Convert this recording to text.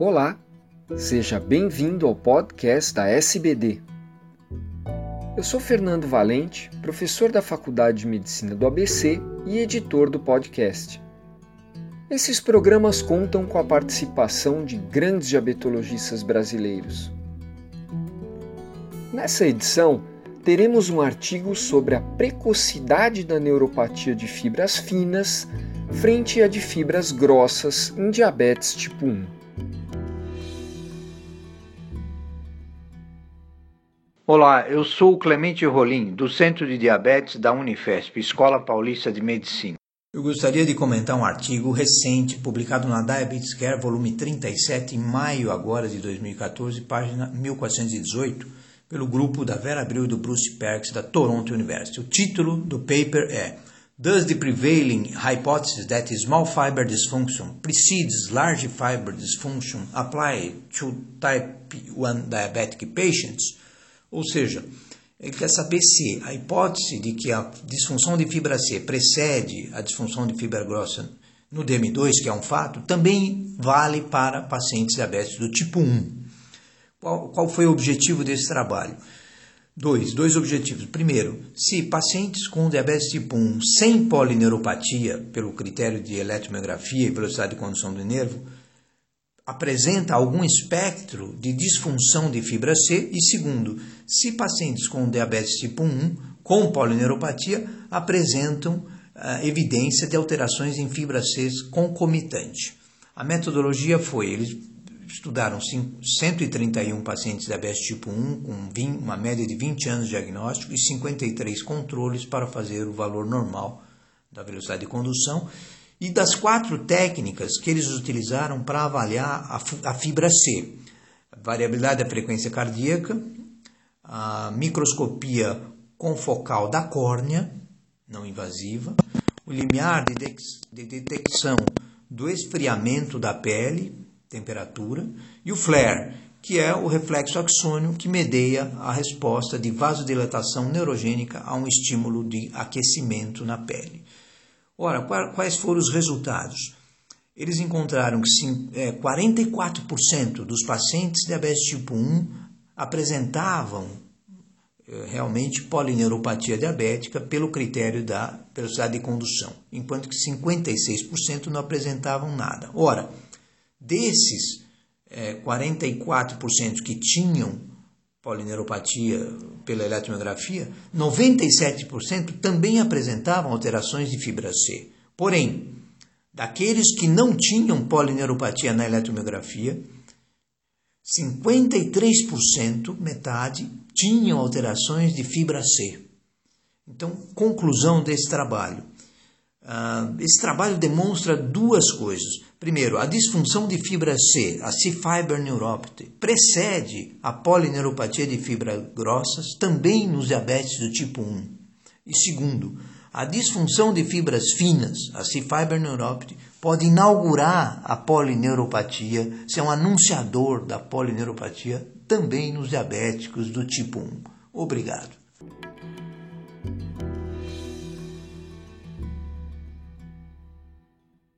Olá, seja bem-vindo ao podcast da SBD. Eu sou Fernando Valente, professor da Faculdade de Medicina do ABC e editor do podcast. Esses programas contam com a participação de grandes diabetologistas brasileiros. Nessa edição, teremos um artigo sobre a precocidade da neuropatia de fibras finas frente à de fibras grossas em diabetes tipo 1. Olá, eu sou Clemente Rolim, do Centro de Diabetes da Unifesp, Escola Paulista de Medicina. Eu gostaria de comentar um artigo recente publicado na Diabetes Care, volume 37, em maio agora de 2014, página 1418, pelo grupo da Vera Abril e do Bruce Perks da Toronto University. O título do paper é Does the prevailing hypothesis that small fiber dysfunction precedes large fiber dysfunction apply to type 1 diabetic patients? Ou seja, ele quer saber se a hipótese de que a disfunção de fibra C precede a disfunção de fibra grossa no DM2, que é um fato, também vale para pacientes diabéticos do tipo 1. Qual, qual foi o objetivo desse trabalho? Dois, dois objetivos. Primeiro, se pacientes com diabetes tipo 1 sem polineuropatia, pelo critério de eletromiografia e velocidade de condução do nervo, apresenta algum espectro de disfunção de fibra C. E segundo, se pacientes com diabetes tipo 1 com polineuropatia apresentam uh, evidência de alterações em fibra C concomitante. A metodologia foi, eles estudaram 131 pacientes de diabetes tipo 1 com 20, uma média de 20 anos de diagnóstico e 53 controles para fazer o valor normal da velocidade de condução. E das quatro técnicas que eles utilizaram para avaliar a, fibra C, variabilidade da frequência cardíaca, a microscopia confocal da córnea, não invasiva, o limiar de detecção do esfriamento da pele, temperatura, e o flare, que é o reflexo axônio que medeia a resposta de vasodilatação neurogênica a um estímulo de aquecimento na pele. Ora, quais foram os resultados? Eles encontraram que 44% é, dos pacientes de diabetes tipo 1 apresentavam é, realmente polineuropatia diabética pelo critério da velocidade de condução, enquanto que 56% não apresentavam nada. Ora, Desses é, 44% que tinham polineuropatia pela eletromiografia, 97% também apresentavam alterações de fibra C. Porém, daqueles que não tinham polineuropatia na eletromiografia, 53%, metade, tinham alterações de fibra C. Então, conclusão desse trabalho. Uh, esse trabalho demonstra duas coisas. Primeiro, a disfunção de fibra C, a C-fiber neuropathy, precede a polineuropatia de fibras grossas, também nos diabetes do tipo 1. E segundo, a disfunção de fibras finas, a C-fiber neuropathy, pode inaugurar a polineuropatia, ser um anunciador da polineuropatia também nos diabéticos do tipo 1. Obrigado.